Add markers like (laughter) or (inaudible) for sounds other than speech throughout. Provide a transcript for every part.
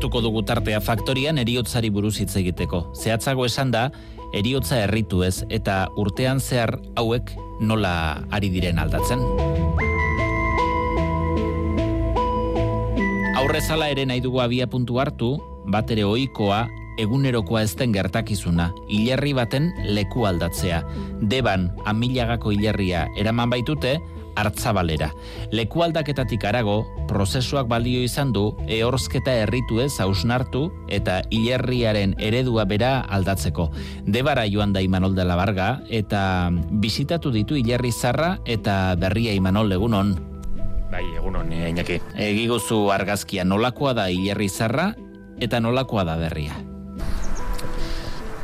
Hartuko dugu tartea faktorian eriotzari buruz hitz egiteko. Zehatzago esan da, eriotza herritu ez eta urtean zehar hauek nola ari diren aldatzen. Aurrezala ere nahi dugu abia puntu hartu, bat ere ohikoa egunerokoa ezten gertakizuna, hilerri baten leku aldatzea. Deban, amilagako hilerria eraman baitute, hartzabalera. Leku aldaketatik arago, prozesuak balio izan du, ehorzketa erritu ez hausnartu eta hilerriaren eredua bera aldatzeko. Debara joan da Imanol de la Barga eta bisitatu ditu hilerri zarra eta berria Imanol egunon. Bai, egunon, eh, Iñaki. Egiguzu argazkia nolakoa da hilerri zarra eta nolakoa da berria.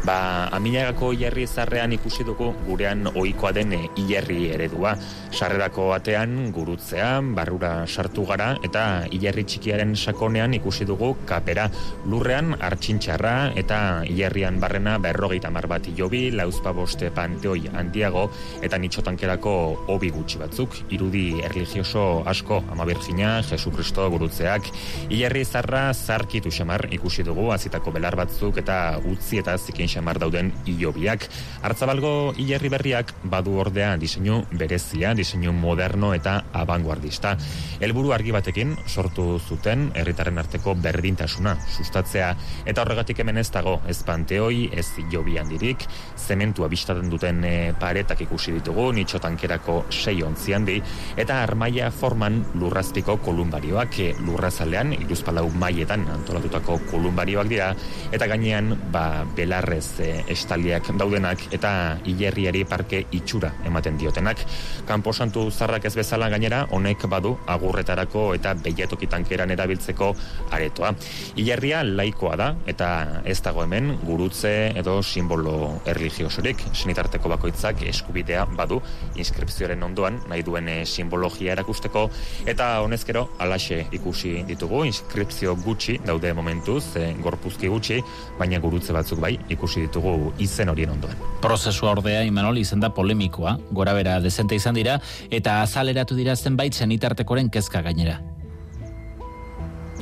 Ba, amilagako hilerri zarrean ikusi dugu gurean ohikoa den eh, hilerri eredua. Sarrerako batean gurutzean, barrura sartu gara eta hilerri txikiaren sakonean ikusi dugu kapera. Lurrean hartxintxarra eta hilerrian barrena berrogeita mar bat jobi, lauzpa boste panteoi handiago eta nitxotankerako hobi gutxi batzuk. Irudi erligioso asko, ama Virginia, Jesu Kristo gurutzeak. Hilerri zarra zarkitu xamar ikusi dugu, azitako belar batzuk eta utzi eta zikin xamar dauden hilobiak. Hartzabalgo hilerri berriak badu ordea diseinu berezia, diseinu moderno eta abanguardista. Helburu argi batekin sortu zuten herritarren arteko berdintasuna sustatzea eta horregatik hemen ez dago ez panteoi, ez hilobi handirik, zementua bistaten duten e, paretak ikusi ditugu, nitxo tankerako sei ontzi handi, eta armaia forman lurrazpiko kolumbarioak e, lurrazalean, iruzpalau maietan antolatutako kolumbarioak dira, eta gainean ba, belarrez e, estaliak daudenak eta hilerriari parke itxura ematen diotenak. Kanposantu zarrak ez bezala gainera, honek badu agurretarako eta behiatoki tankeran erabiltzeko aretoa. Hilerria laikoa da eta ez dago hemen gurutze edo simbolo erligiosorik. Senitarteko bakoitzak eskubidea badu inskripzioaren ondoan nahi duen eh, simbologia erakusteko eta honezkero alaxe ikusi ditugu inskripzio gutxi daude momentuz, e, gorpuzki gutxi, baina gurutze batzuk bai ikusi ditugu izen horien ondoan. Prozesua ordea, Imanol, izan da polemikoa, gora bera dezente izan dira, eta azaleratu dira zenbait zenitartekoren kezka gainera.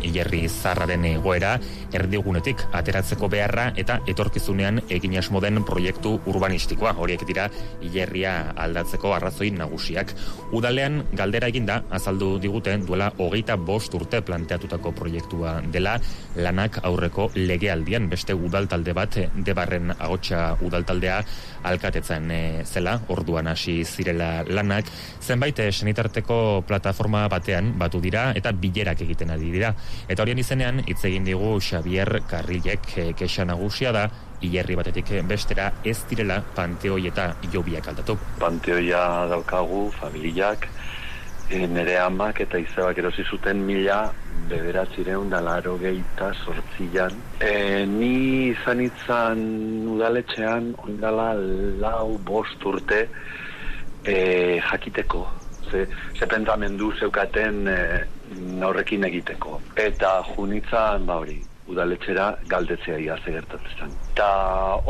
Hilerri zarraren egoera erdigunetik ateratzeko beharra eta etorkizunean egin asmo den proiektu urbanistikoa horiek dira hilerria aldatzeko arrazoi nagusiak. Udalean galdera eginda azaldu diguten duela hogeita bost urte planteatutako proiektua dela lanak aurreko legealdian beste udaltalde bat debarren agotxa udaltaldea alkatetzen e, zela, orduan hasi zirela lanak, zenbait eh, senitarteko plataforma batean batu dira eta bilerak egiten ari dira. Eta horien izenean hitz egin digu Xavier Carrilek e, kexa nagusia da hilerri batetik bestera ez direla panteoi eta jobiak aldatu. Panteoia daukagu, familiak, e, nire amak eta izabak erosi zuten mila bederatzireun da laro geita sortzian. E, ni izan itzan udaletxean ondala lau bost urte e, jakiteko. Ze, ze pentsamendu zeukaten e, norrekin egiteko. Eta junitzan, ba hori, udaletxera galdetzea iaze gertatzen. Ta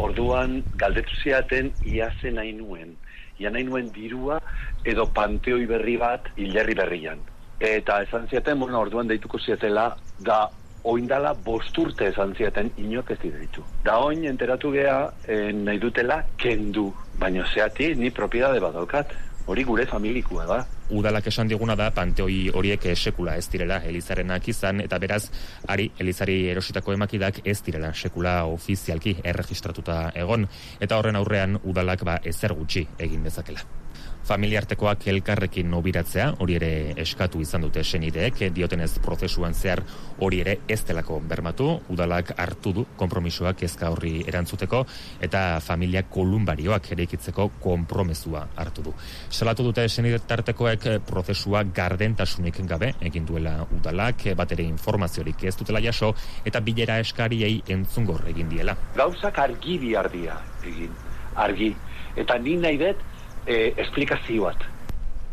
orduan galdetu ziaten iaze nahi nuen. Ia nahi nuen dirua edo panteoi berri bat hilerri berrian. Eta esan ziaten, bueno, orduan deituko ziatela, da oindala bosturte esan ziaten inok ez ditu. Da oin enteratu gea eh, nahi dutela kendu, baina zeati ni propiedade badaukat. Hori gure familikua da. Udalak esan diguna da panteoi horiek sekula ez direla elizarenak izan eta beraz ari elizari erositako emakidak ez direla sekula ofizialki erregistratuta egon eta horren aurrean udalak ba ezer gutxi egin dezakela. Familiartekoak elkarrekin nobiratzea, hori ere eskatu izan dute senideek, diotenez prozesuan zehar hori ere ez delako bermatu, udalak hartu du kompromisoak ezka horri erantzuteko, eta familia kolumbarioak ere ikitzeko kompromesua hartu du. Salatu dute senidetartekoek prozesua gardentasunik gabe, egin duela udalak, bat ere informaziorik ez dutela jaso, eta bilera eskariei entzungor egin diela. Gauzak argi biardia egin, argi. Eta ni nahi dut, e, esplikazio bat.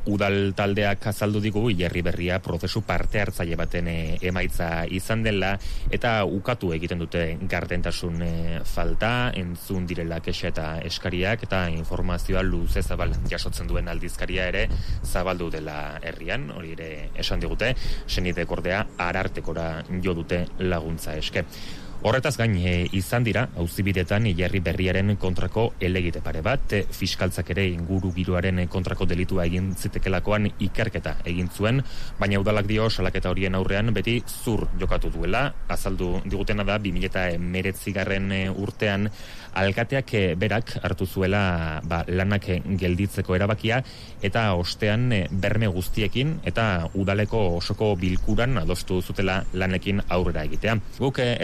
udal taldeak azaldu digu hilerri berria prozesu parte hartzaile baten e, emaitza izan dela eta ukatu egiten dute gardentasun e, falta, entzun direla kexa eta eskariak eta informazioa luze zabal jasotzen duen aldizkaria ere zabaldu dela herrian, hori ere esan digute, senide kordea arartekora jo dute laguntza eske. Horretaz gain e, izan dira auzibidetan hilerri berriaren kontrako elegite pare bat, e, fiskaltzak ere inguru giroaren kontrako delitua egin zitekelakoan ikerketa egin zuen, baina udalak dio salaketa horien aurrean beti zur jokatu duela, azaldu digutena da 2019 garren urtean alkateak eh, berak hartu zuela ba, lanak gelditzeko erabakia. Eta ostean eh, berme guztiekin eta udaleko osoko bilkuran adostu zutela lanekin aurrera egitea. Guk eh,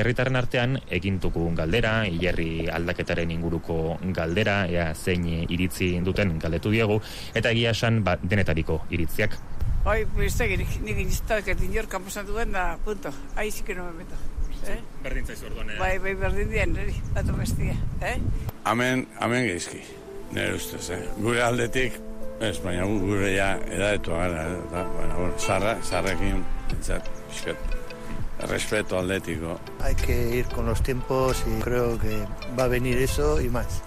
herritarren artean egintuko galdera, hilerri aldaketaren inguruko galdera, ea zein iritzi duten galdetu diegu, eta egia esan ba, denetariko iritziak. Bai, pues egin, nik iniztak etin jorkan duen da, punto. Aizik que no me meto. Eh? Berdin zaizu orduan, eh? Bai, bai, berdin dien, niri, batu bestia, eh? Amen, amen geizki, nire ustez, eh? Gure aldetik, ez, baina gure ja edaetu gara, eh? Da, bueno, bueno, zarra, zarrekin, entzat, bisket, respeto atlético. Hay que ir con los tiempos y creo que va a venir eso y más.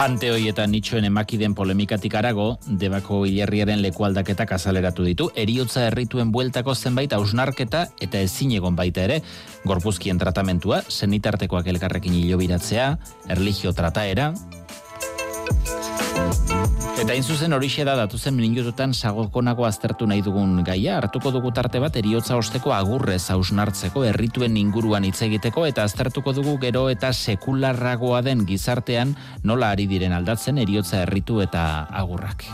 Panteoi eta nitxoen emakiden polemikatik arago, debako hilerriaren lekualdaketak azaleratu ditu, eriotza errituen bueltako zenbait ausnarketa eta ezin egon baita ere, gorpuzkien tratamentua, senitartekoak elkarrekin hilobiratzea, erligio trataera, Eta hain zuzen horixe da datuzen minututan sagokonago aztertu nahi dugun gaia, hartuko dugu tarte bat eriotza osteko agurrez hausnartzeko errituen inguruan hitz egiteko eta aztertuko dugu gero eta sekularragoa den gizartean nola ari diren aldatzen eriotza erritu eta agurrak.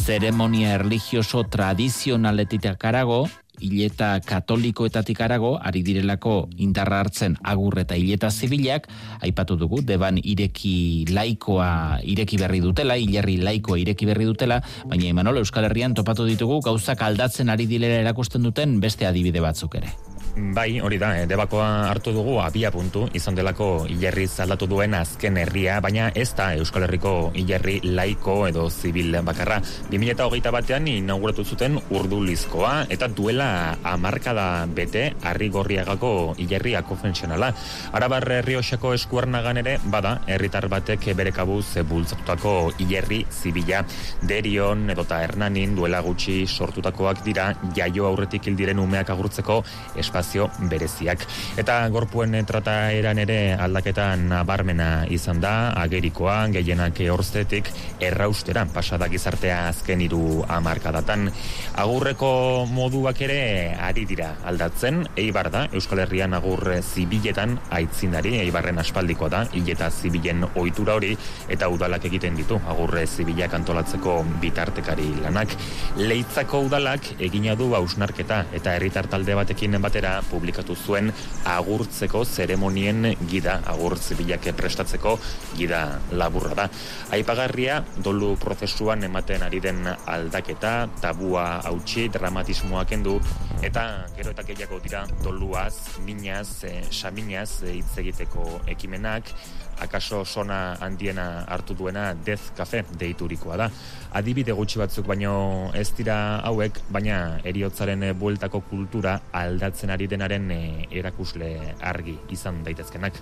Zeremonia erligioso tradizionaletik arago, hileta katolikoetatik arago, ari direlako indarra hartzen agur eta hileta zibilak, aipatu dugu, deban ireki laikoa ireki berri dutela, hilerri laikoa ireki berri dutela, baina Imanol Euskal Herrian topatu ditugu gauzak aldatzen ari dilera erakusten duten beste adibide batzuk ere. Bai, hori da, eh, debakoa hartu dugu abia puntu, izan delako hilerri zaldatu duen azken herria, baina ez da Euskal Herriko hilerri laiko edo zibil bakarra. 2008 batean inauguratu zuten urdulizkoa, eta duela amarkada bete harri gorriagako hilerri akofensionala. Arabar osako eskuarnagan ere, bada, herritar batek bere kabuz bultzatutako hilerri zibila. Derion edota hernanin duela gutxi sortutakoak dira jaio aurretik hildiren umeak agurtzeko espazio espazio bereziak. Eta gorpuen trata eran ere aldaketa nabarmena izan da, agerikoa, gehienak eorztetik, erraustera, pasada gizartea azken iru amarkadatan. Agurreko moduak ere ari dira aldatzen, eibar da, Euskal Herrian agur zibiletan aitzindari, eibarren aspaldikoa da, hileta zibilen ohitura hori, eta udalak egiten ditu, agurre zibilak antolatzeko bitartekari lanak. Leitzako udalak egina du hausnarketa eta herritar talde batekin batera publikatu zuen agurtzeko zeremonien gida, agurtz bilake prestatzeko gida laburra da. Aipagarria, dolu prozesuan ematen ari den aldaketa, tabua hautsi, dramatismoa kendu, eta gero eta gehiago dira doluaz, minaz, e, saminaz e, hitz egiteko ekimenak, akaso sona handiena hartu duena Death Cafe deiturikoa da. Adibide gutxi batzuk baino ez dira hauek, baina eriotzaren bueltako kultura aldatzen ari denaren e, erakusle argi izan daitezkenak.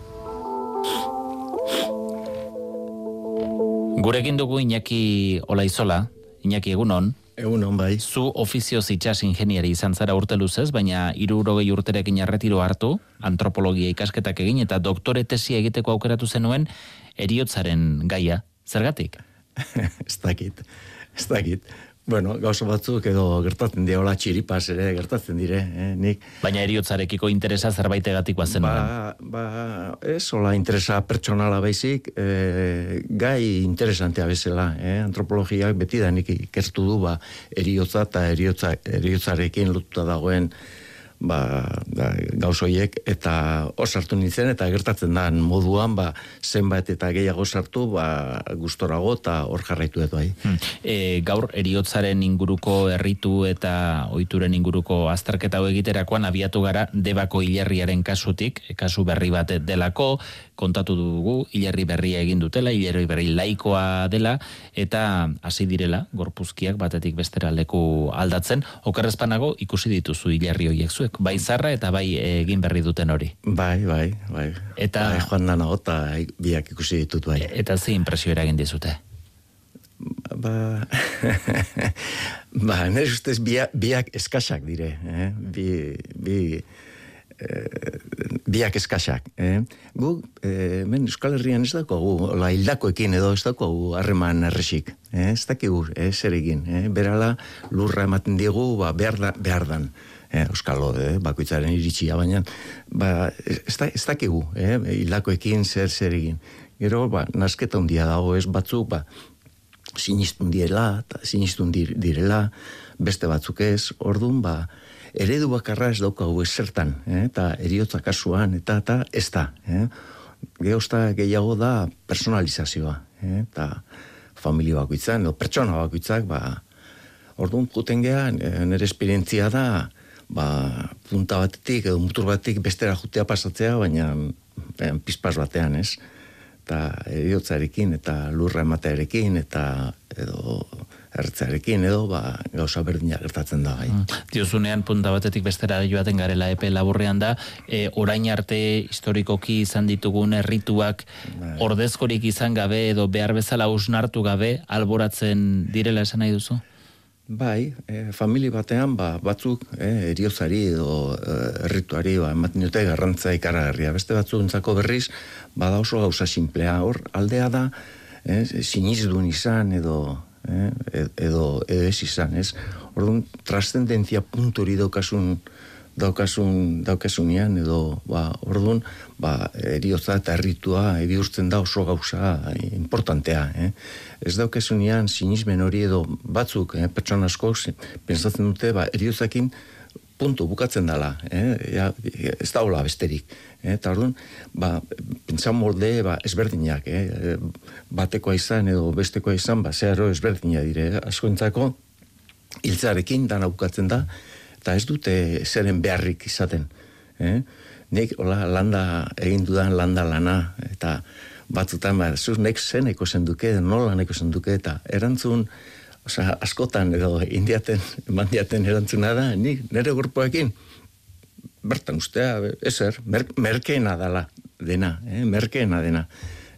Gurekin dugu Iñaki Olaizola, Iñaki egunon. Egunon bai. Zu ofizio zitxas ingeniari izan zara urte luzez, baina irurogei urterekin arretiro hartu, antropologia ikasketak egin eta doktore tesia egiteko aukeratu zenuen eriotzaren gaia. Zergatik? (laughs) ez dakit, ez dakit bueno, gauza batzuk edo gertatzen dira, hola txiripas ere gertatzen dire, eh, nik. Baina eriotzarekiko interesa zerbait egatik bazen ba, ba, ez, hola interesa pertsonala baizik, e, gai interesantea bezala, eh, antropologiak beti da nik ikertu du, ba, eriotza eta eriotza, eriotzarekin lotuta dagoen ba, da, gauzoiek eta osartu nintzen eta gertatzen da moduan ba, zenbait eta gehiago sartu ba, gustorago eta hor jarraitu edo bai. Hmm. E, gaur eriotzaren inguruko herritu eta ohituren inguruko azterketa egiterakoan abiatu gara debako hilerriaren kasutik, e, kasu berri bat delako, kontatu dugu hilerri berria egin dutela, hilerri berri laikoa dela eta hasi direla gorpuzkiak batetik bestera leku aldatzen, okerrezpanago ikusi dituzu hilerri horiek zu bai zarra eta bai egin berri duten hori. Bai, bai, bai. Eta bai, joan dana gota biak ikusi ditut bai. Eta ze impresio eragin dizute? Ba, (laughs) ba nire ustez biak, biak eskasak dire, eh? bi, bi, biak eskasak. Eh? Gu, eh, men Euskal Herrian ez dako gu, la hildakoekin edo ez dako gu harreman erresik. Eh? Ez dakigu, eh, zer egin. Eh? Berala lurra ematen diegu, ba, behar, da, behar dan eh, euskalo, eh, bakoitzaren iritsia, baina ba, ez, ez dakigu, eh, hilakoekin zer zer egin. Gero, ba, nasketa hundia dago ez batzuk, ba, sinistun direla, sinistun direla, beste batzuk ez, ordun ba, eredu bakarra ez daukagu ez zertan, eh, eta eriotza kasuan, eta eta ez da. Eh. Geosta gehiago da personalizazioa, eh, eta familia bakoitzan, edo pertsona bakoitzak, ba, Orduan, juten gehan, eh, nire esperientzia da, ba, punta batetik edo mutur batetik bestera jutea pasatzea, baina ben, pizpas batean, ez? Eta eriotzarekin, eta lurra ematearekin, eta edo ertzarekin edo ba, gauza berdina gertatzen da gai. Mm. Diozunean punta batetik bestera joaten garela epe laburrean da, e, orain arte historikoki izan ditugun errituak bai. ordezkorik izan gabe edo behar bezala usnartu gabe alboratzen direla esan nahi duzu? Bai, e, famili batean ba, batzuk e, eriozari edo e, errituari ba, ematen dute garrantza ikaragarria. Beste batzuk entzako berriz, bada oso gauza simplea. Hor, aldea da, e, sinizdun izan edo, e, edo, edo ez izan. Ez? Orduan, trascendentzia punturi daukasun, daukasun, daukasunean edo ba, orduan ba, eriotza eta erritua ebihurtzen da oso gauza importantea. Eh? Ez daukasunean sinismen hori edo batzuk, eh, pertsona asko, pensatzen dute ba, eriotzakin puntu bukatzen dela, eh? ja, ez da hola besterik. Eh? Eta orduan, ba, pentsan molde ba, ezberdinak, eh? batekoa izan edo bestekoa izan, ba, zeharo ezberdina dire, eh? askoentzako, hiltzarekin dana bukatzen da, eta ez dute zeren beharrik izaten. Eh? Nik, hola, landa, egin dudan landa lana, eta batzutan, ba, zuz, nek zen eko zenduke, nola neko zenduke, eta erantzun, oza, askotan, edo, indiaten, mandiaten erantzuna da, nik, nire grupoekin, bertan ustea, ezer, mer, merkeena dala, dena, eh? merkeena dena.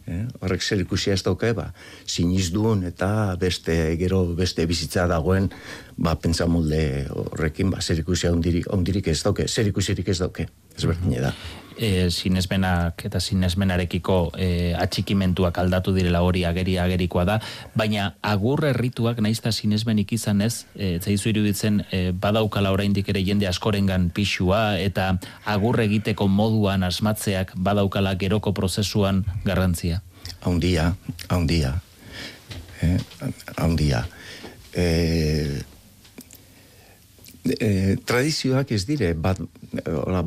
Eh? Horrek zer ikusia ez dauke, ba, sinizdun eta beste, gero beste bizitza dagoen, ba, pentsa molde horrekin, ba, zer ikusia ondirik, ondirik ez dauke, zer ikusirik ez dauke, ez berdine da. E, sinesmenak eta sinesmenarekiko e, atxikimentuak aldatu direla hori ageri agerikoa da, baina agur errituak naizta sinesmenik izan ez, e, zaizu iruditzen e, badaukala oraindik ere jende askorengan pixua eta agur egiteko moduan asmatzeak badaukala geroko prozesuan garrantzia. Haundia, haundia, eh, haundia. Eh, e, tradizioak ez dire bat,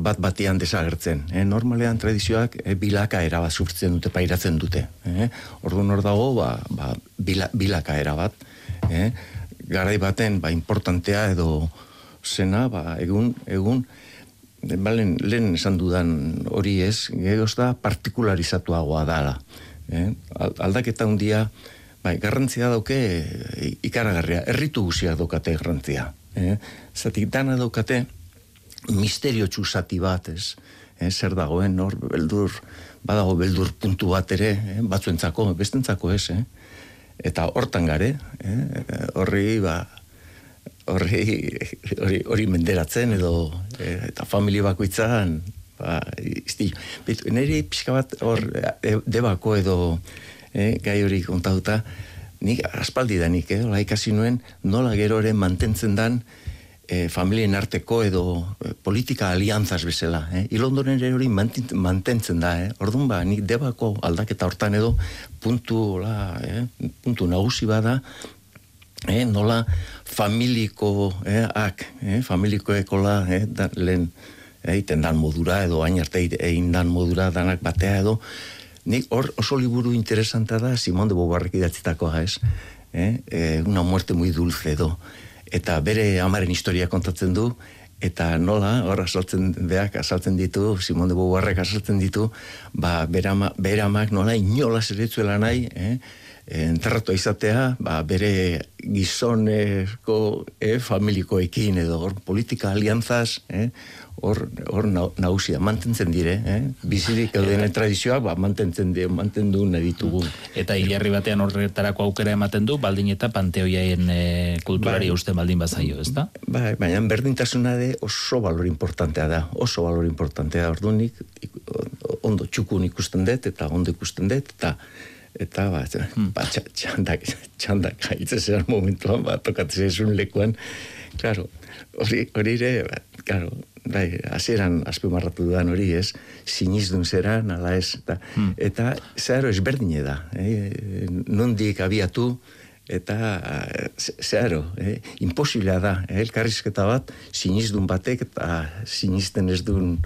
bat batian desagertzen. E, normalean tradizioak e, bilaka erabat surtzen dute, pairatzen dute. E, Orduan hor dago, ba, ba, bila, bilaka erabat. E, garai baten, ba, importantea edo zena, ba, egun, egun, balen, lehen esan dudan hori ez, gehoz da partikularizatuagoa dala. E, aldaketa hundia, bai, garrantzia dauke ikaragarria, erritu guzia daukate garrantzia eh? Zatik dana daukate misterio txusati bat, ez? Eh, zer dagoen, hor, beldur, badago beldur puntu bat ere, eh? batzuentzako, bestentzako ez, eh? Eta hortan gare, eh? horri, ba, horri, hori, hori menderatzen, edo, eh? eta familia bakoitzan, ba, izti, nire pixka bat, hor, debako edo, eh? gai hori kontatuta, nik aspaldi da nik, eh? ikasi nuen nola gero ere mantentzen dan e, familien arteko edo e, politika aliantzaz bezala. Eh? Ilondoren ere hori mantentzen da. Eh? Orduan ba, nik debako aldaketa hortan edo puntu, la, eh? puntu nagusi bada eh, nola familiko, eh, ak, eh, familiko ekola, eh, da, lehen, egiten dan modura edo hain arte egin dan modura danak batea edo nik hor oso liburu interesanta da Simón de Beauvoirrek idatzitakoa ez eh? eh? una muerte muy dulce edo eta bere amaren historia kontatzen du eta nola, hor asaltzen beak asaltzen ditu, Simón de Beauvoirrek asaltzen ditu, ba, bere, ama, bere amak nola inola zeretzuela nahi, eh? Enterratu izatea, ba, bere gizoneko eh, familikoekin edo hor politika alianzaz, eh, hor hor nausia mantentzen dire, eh? Bizirik euden tradizioak ba mantentzen die, mantendu nahi ditugu. Eta hilerri batean horretarako aukera ematen du baldin eta panteoiaen e, kulturari bai. uste baldin bazaio, ezta? Bai, baina berdintasuna de oso valor importantea da, oso valor importantea ordunik ondo txukun ikusten dut eta ondo ikusten dut eta eta ba, hmm. ba txandak, txandak haitzen momentuan, ba, tokatzen lekuan, claro, hori, hori ere, ba, claro, bai, hasieran azpimarratu dudan hori, ez, sinizdun zera, nala ez, eta, hmm. eta zeharo ezberdine da, eh? nondik abiatu, eta zeharo, eh? imposiblea da, eh? elkarrizketa bat, sinizdun batek, eta sinisten ez duen,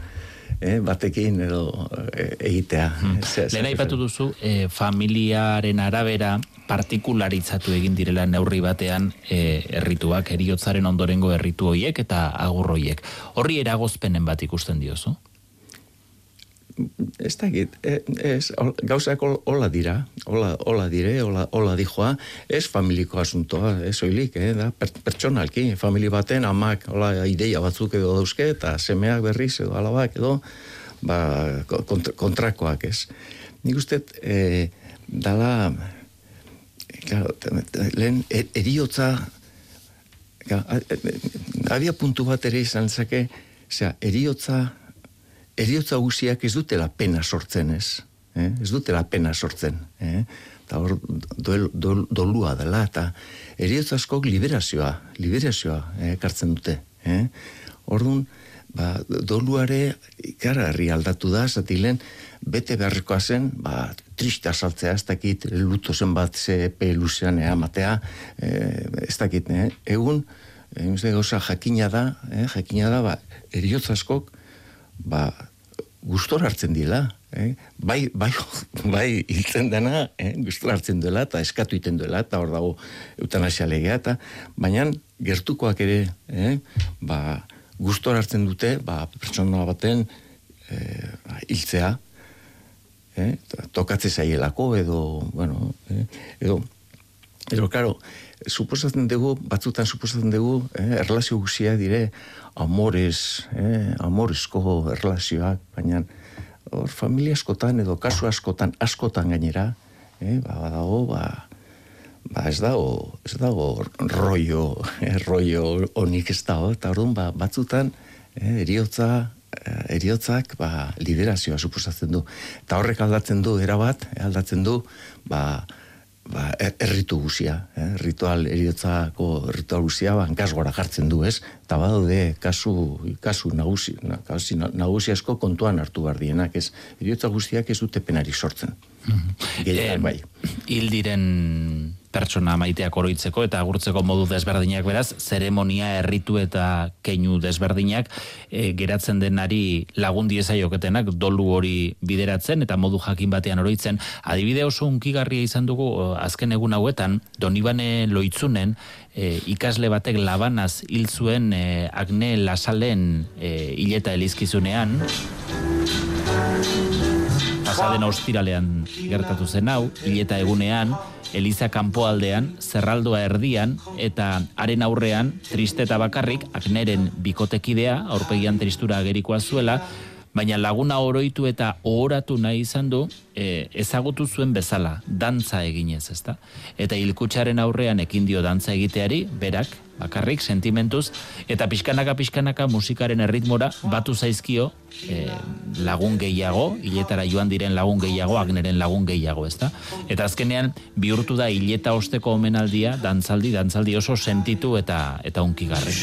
eh, batekin edo eh, egitea. Hmm. (laughs) Lehen aipatu duzu, eh, familiaren arabera partikularitzatu egin direla neurri batean eh, errituak, eriotzaren ondorengo erritu hoiek eta agurroiek. Horri eragozpenen bat ikusten diozu? Ez da egit, e, ez, gauzak hola dira, hola, hola dire, hola, hola dijoa, ez familiko asuntoa, ez oilik, eh, da, per, pertsonalki, famili baten amak, hola, ideia batzuk edo dauzke, eta semeak berriz edo alabak edo, ba, kontrakoak ez. Nik uste, e, dala, claro, lehen, er, eriotza, abia puntu bat ere izan zake, Osea, eriotza eriotza guziak ez dutela pena sortzen ez. Eh? Ez dutela pena sortzen. Eh? Eta hor dolua dela. Eta eriotza askok liberazioa, liberazioa eh, kartzen dute. Eh? Orduan, ba, doluare ikararri aldatu da, zatilen, bete beharrekoa zen, ba, triste asaltzea, ez dakit, luto zen bat ze pe luzean ea matea, eh, ez dakit, eh? egun, eh, gauza jakina da, eh, jakina da, ba, eriotza askok, ba, gustor hartzen dila, eh? bai, bai, (laughs) bai hiltzen dena, eh? gustor hartzen duela, eta eskatu iten duela, eta hor dago eutanasia legea, eta baina gertukoak ere, eh? ba, gustor hartzen dute, ba, pertsona baten eh, hiltzea, eh? tokatze zaielako, edo, bueno, eh? edo, edo, karo, suposatzen dugu, batzutan suposatzen dugu, eh, erlazio guzia dire, amores, eh, amoresko erlazioak, baina hor familia askotan edo kasu askotan, askotan gainera, eh, ba, badago, ba, ba ez dago, ez dago rollo, eh, rollo onik ez dago, eta orduan, ba, batzutan, eh, eriotza, eh, eriotzak, ba, liderazioa suposatzen du. Eta horrek aldatzen du, erabat, aldatzen du, ba, ba, er, erritu guzia, eh? ritual eriotzako ritual guzia, ba, gora jartzen du, ez? Eta badaude, kasu, kasu nagusi, na, nagusi asko kontuan hartu behar dienak, ez? Eriotza guztiak ez dute penari sortzen. Mm bai. Hildiren pertsona maiteak oroitzeko eta agurtzeko modu desberdinak beraz, zeremonia erritu eta keinu desberdinak e, geratzen denari lagundi ezaioketenak dolu hori bideratzen eta modu jakin batean oroitzen. Adibide oso unkigarria izan dugu azken egun hauetan, Donibane Loitzunen e, ikasle batek labanaz hil zuen e, Agne Lasalen e, hileta elizkizunean pasaden ostiralean gertatu zen hau, hileta egunean, Eliza kanpoaldean, zerraldua erdian, eta haren aurrean, triste eta bakarrik, akneren bikotekidea, aurpegian tristura agerikoa zuela, baina laguna oroitu eta ohoratu nahi izan du, e, ezagutu zuen bezala, dantza eginez, ezta? Eta hilkutsaren aurrean ekin dio dantza egiteari, berak, bakarrik, sentimentuz, eta pixkanaka pixkanaka musikaren erritmora batu zaizkio e, lagun gehiago, hiletara joan diren lagun gehiago, agneren lagun gehiago, ezta? Eta azkenean, bihurtu da hileta osteko omenaldia, dantzaldi, dantzaldi oso sentitu eta eta unkigarri.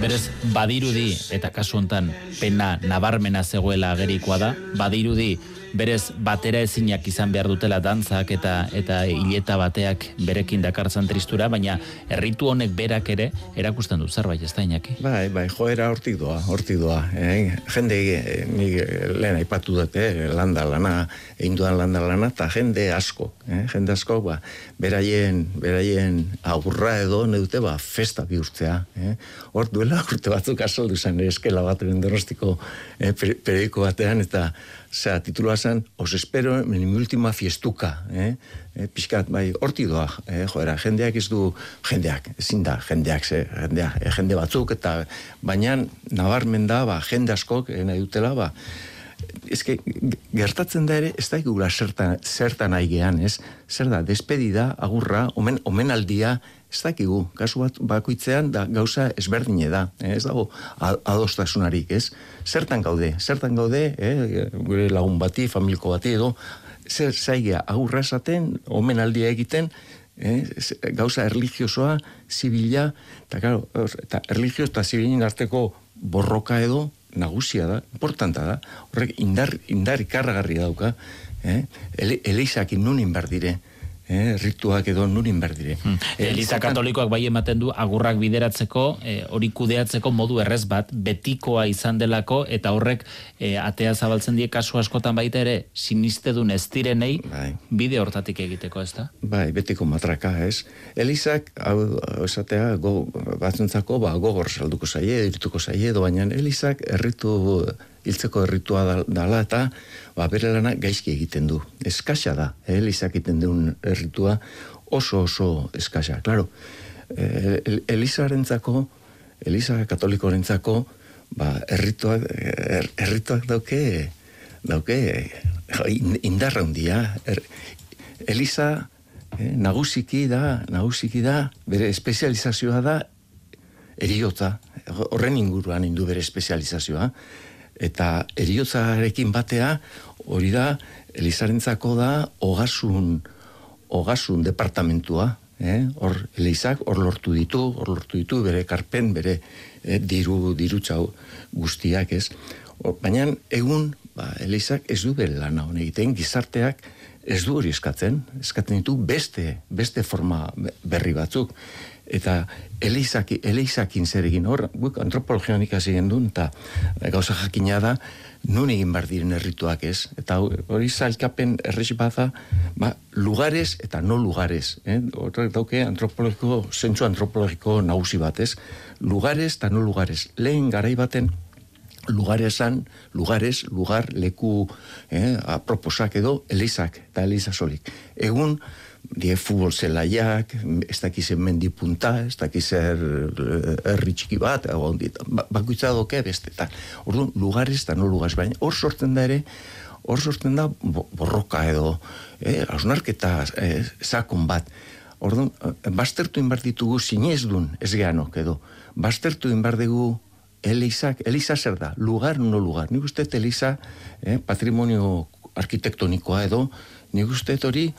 Berez, badirudi, eta kasu hontan pena nabarmena zegoela agerikoa da, badirudi berez batera ezinak izan behar dutela dantzak eta eta hileta bateak berekin dakartzan tristura, baina erritu honek berak ere erakusten du zerbait ez da inaki. Bai, bai, joera hortik doa, hortik doa. Eh? Jende, eh, ni lehen aipatu dut, eh? landa lana, egin duan landa lana, eta jende asko, eh? jende asko, ba, beraien, beraien agurra edo, neute, ba, festa bihurtzea. Eh? Hor duela urte batzuk asoldu zen, eskela bat dorostiko eh, periodiko batean, eta zera, titulua zen, os espero en mi última fiestuka, eh? E, pixkat, bai, horti doa, eh, joera, jendeak ez du, jendeak, ezin da, jendeak, ze, jendeak, eh, jende batzuk, eta baina nabarmen da, ba, jende askok, eh, nahi dutela, ba, ezke, gertatzen da ere, ez da igula zertan, zertan nahi gehan, ez? Zer da, despedida, agurra, omen, omenaldia, ez dakigu, kasu bat bakoitzean da gauza ezberdine da, eh? ez dago adostasunarik, ez? Zertan gaude, zertan gaude, eh? gure lagun bati, familko bati edo, zer zaigea agurra esaten, omenaldia egiten, eh? gauza erligiosoa, zibila, eta claro, eta erligio eta zibilin arteko borroka edo, nagusia da, importanta da, horrek indar, indar ikarragarri dauka, eh? Ele, eleisak nun inberdire, eh, rituak edo nurin berdire. Hmm. Eh, Eliza katolikoak bai ematen du agurrak bideratzeko, eh, hori kudeatzeko modu errez bat, betikoa izan delako, eta horrek eh, atea zabaltzen die kasu askotan baita ere, sinistedun ez direnei, bai. bide hortatik egiteko, ez da? Bai, betiko matraka, ez? Elizak, hau, esatea, go, batzuntzako, ba, gogor salduko zaie, irituko zaie, edo baina Elizak erritu hiltzeko erritua dala eta ba, bere lana gaizki egiten du. Eskasa da, eh, Elizak egiten duen erritua oso oso eskasa. Claro, eh, Elizarentzako, Eliza katolikorentzako, ba, errituak, er, errituak dauke, dauke indarra hundia. Er, Eliza eh, nagusiki da, nagusiki da, bere espezializazioa da eriotza, horren inguruan indu bere espezializazioa eta eriotzarekin batea hori da Elizarentzako da ogasun ogasun departamentua, eh? Hor Elizak hor lortu ditu, hor lortu ditu bere karpen, bere eh, diru dirutzau guztiak, ez? baina egun ba, Elizak ez du bere lana hon egiten gizarteak ez du hori eskatzen, eskatzen ditu beste, beste forma berri batzuk eta Elizaki, Elizakin zer egin hor, guk antropologian ikasi gendun, eta gauza jakina da, nun egin bar diren errituak ez, eta hori zailkapen errez bada, ba, lugares eta no lugares, eh? horrek dauke antropologiko, zentsu antropologiko nagusi bat ez, lugares eta no lugares, lehen garai baten, lugaresan, lugares, lugar, leku, eh, aproposak edo, elizak, eta eliza solik. Egun, die futbol zelaiak, ez dakizen mendi punta, ez dakizen eh, herri txiki bat, ba, bakoitza doke beste, eta orduan, lugares eta no lugares, baina hor sortzen da ere, hor sortzen da borroka edo, eh, ausnarketa eh, sakon bat, orduan, eh, bastertu inbar ditugu zinez dun, ez gehanok edo, bastertu inbar dugu Elizak, Eliza zer da, lugar, no lugar. Nik uste Eliza, eh, patrimonio arkitektonikoa edo, nik uste hori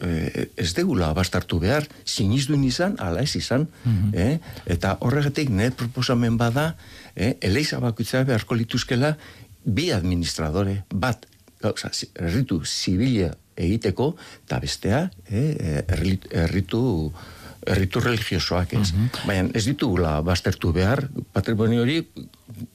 ez degula bastartu behar, sinizduin izan, ala ez izan, mm eh? eta horregatik net proposamen bada, eh, eleiza bakutza beharko lituzkela, bi administradore, bat, gauza, erritu zibila egiteko, eta bestea, eh, erritu, erritu religiosoak ez. Mm Baina ez ditugula bastertu behar, patrimonio hori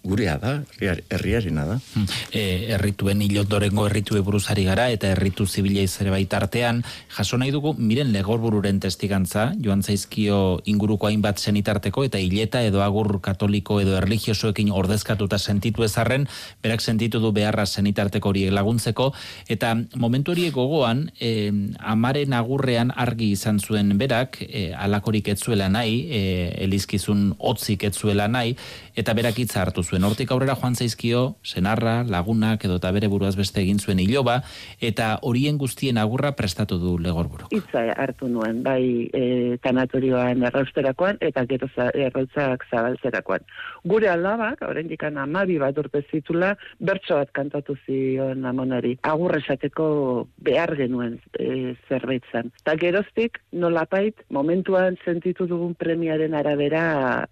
gurea da, herriarena da. Hmm. E, errituen hilotorengo erritu buruzari gara eta erritu zibila izere baitartean, jaso nahi dugu, miren legorbururen testigantza, joan zaizkio inguruko hainbat zenitarteko eta hileta edo agur katoliko edo erligiosoekin ordezkatuta sentitu ezarren, berak sentitu du beharra zenitarteko horiek laguntzeko, eta momentu horiek gogoan, e, amaren agurrean argi izan zuen berak, e, alakorik etzuela nahi, e, elizkizun otzik etzuela nahi, eta berak hitza hartu zuen. Hortik aurrera joan zaizkio, senarra, lagunak edo eta bere buruaz beste egin zuen iloba, eta horien guztien agurra prestatu du legorburu. Hitza hartu nuen, bai e, tanatorioan errausterakoan, eta gero errautzak zabaltzerakoan. Gure alabak, horrein dikan amabi bat urte zitula, bertso bat kantatu zion amonari. Agurra esateko behar genuen e, zerbaitzan. Ta geroztik, nolapait, momentuan sentitu dugun premiaren arabera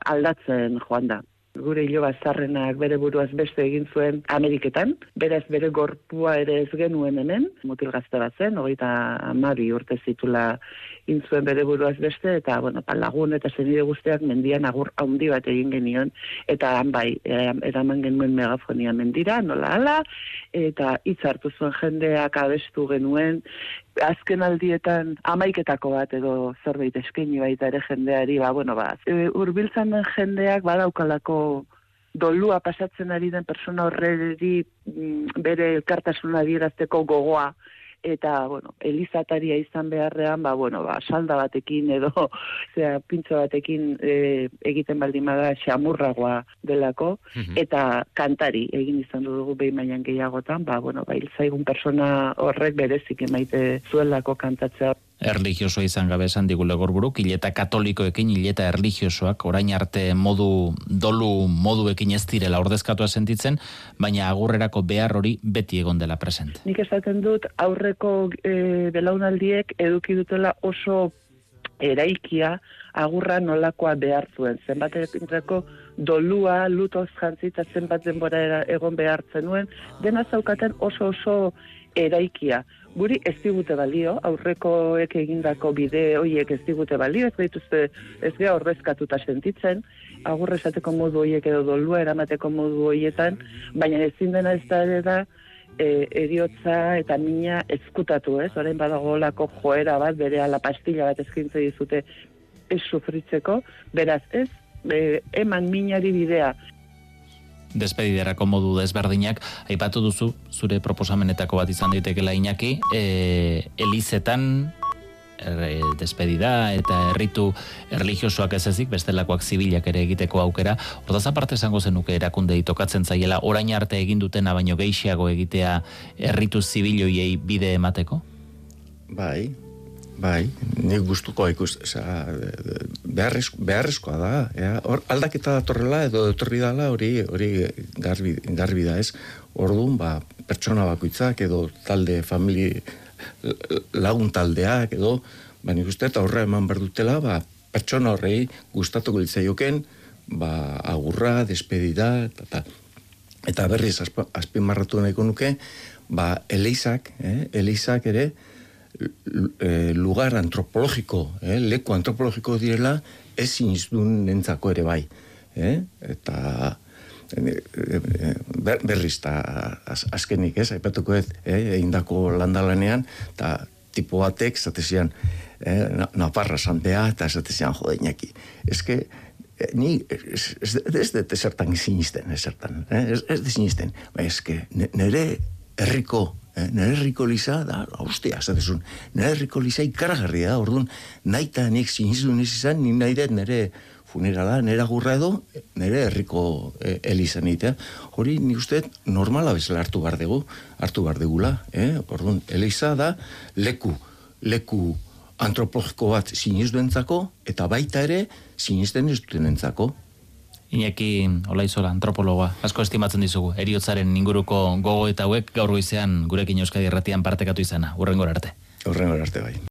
aldatzen joan da gure iloba zarrenak bere buruaz beste egin zuen Ameriketan, beraz bere gorpua ere ez genuen hemen, mutil gazte bat zen, hogeita amabi urte zitula intzuen bere buruaz beste, eta bueno, pa, lagun eta zenide guztiak mendian agur handi bat egin genion, eta han bai, e, eraman genuen megafonia mendira, nola ala, eta hitz hartu zuen jendeak abestu genuen, azken aldietan amaiketako bat edo zerbait eskaini baita ere jendeari, ba, bueno, ba, e, urbiltzan den jendeak badaukalako dolua pasatzen ari den persona horreri mm, bere elkartasuna adierazteko gogoa eta, bueno, elizataria izan beharrean, ba, bueno, ba, salda batekin edo, (laughs) zera, pintzo batekin e, egiten baldin bada xamurragoa delako, eta kantari egin izan dugu behin mailan gehiagotan, ba, bueno, ba, ilzaigun persona horrek berezik emaite zuelako kantatzea erligiosoa izan gabe esan digu legorburuk, hileta katolikoekin, hileta erligiosoak, orain arte modu dolu moduekin ez direla ordezkatua sentitzen, baina agurrerako behar hori beti egon dela present. Nik esaten dut aurreko e, belaunaldiek eduki dutela oso eraikia agurra nolakoa behar zuen. Zenbat egintzako dolua, lutoz jantzita zenbat denbora egon behar zenuen, dena zaukaten oso oso eraikia. Guri ez digute balio, aurrekoek egindako bide hoiek ez digute balio, ez dituzte ez gea ordezkatuta sentitzen, agurre esateko modu hoiek edo dolua eramateko modu hoietan, baina ezin dena ez da ere da, e, eriotza eta mina ezkutatu, ez? Orain badago olako joera bat, bere ala pastilla bat eskintze dizute ez sufritzeko, beraz ez, e, eman minari bidea, despediderako modu desberdinak, aipatu duzu, zure proposamenetako bat izan daitekeela inaki, e, elizetan er, despedida eta erritu erligiosoak ez ezik, bestelakoak zibilak ere egiteko aukera, hortaz aparte esango zenuke erakundei tokatzen zaiela, orain arte egin dutena baino geixiago egitea erritu zibiloiei bide emateko? Bai, bai, nik gustuko ikus, oza, beharrezko, beharrezkoa da, ea, hor aldaketa datorrela edo etorri dala hori hori garbi, garbi da ez. Orduan, ba, pertsona bakoitzak edo talde, famili, lagun taldeak edo, ba, nik uste eta horra eman behar dutela, ba, pertsona horrei gustatuko litzaioken, ba, agurra, despedida, eta, eta, eta berriz azpimarratu nahiko nuke, ba, eleizak, eh, eleizak ere, eh, lugar antropologiko, eh, leku antropologiko direla, ez inizdun nentzako ere bai. Eh? Eta eh, eh, ber, berriz eta az, azkenik ez, aipatuko ez, eh, eindako landalanean, eta tipo batek, zatezian, eh, na- naparra santea, eta zatezian, jode, inaki, ez que, ni ez, ez, ez dut ezertan sinisten, ezertan, eh? ez, ez de sinisten, ba, ez que ne- nere herriko, eh? nere herriko liza da, hostia, zatezun, nere herriko liza ikaragarria da, orduan, nahi eta nik sinistun ez izan, ni nahi dut nere funerala, nere agurra edo, nere herriko eh, elizan egitea. Hori ni uste normala bezala hartu behar dugu, hartu behar dugula, eh? orduan, eliza da leku, leku antropologiko bat sinisduentzako, eta baita ere sinisten ez dutenentzako. Iñaki Olaizola, antropologa, asko estimatzen dizugu, eriotzaren inguruko gogo eta hauek gaur goizean gurekin Euskadi Erratian partekatu izana, urrengor arte. Horren arte bai.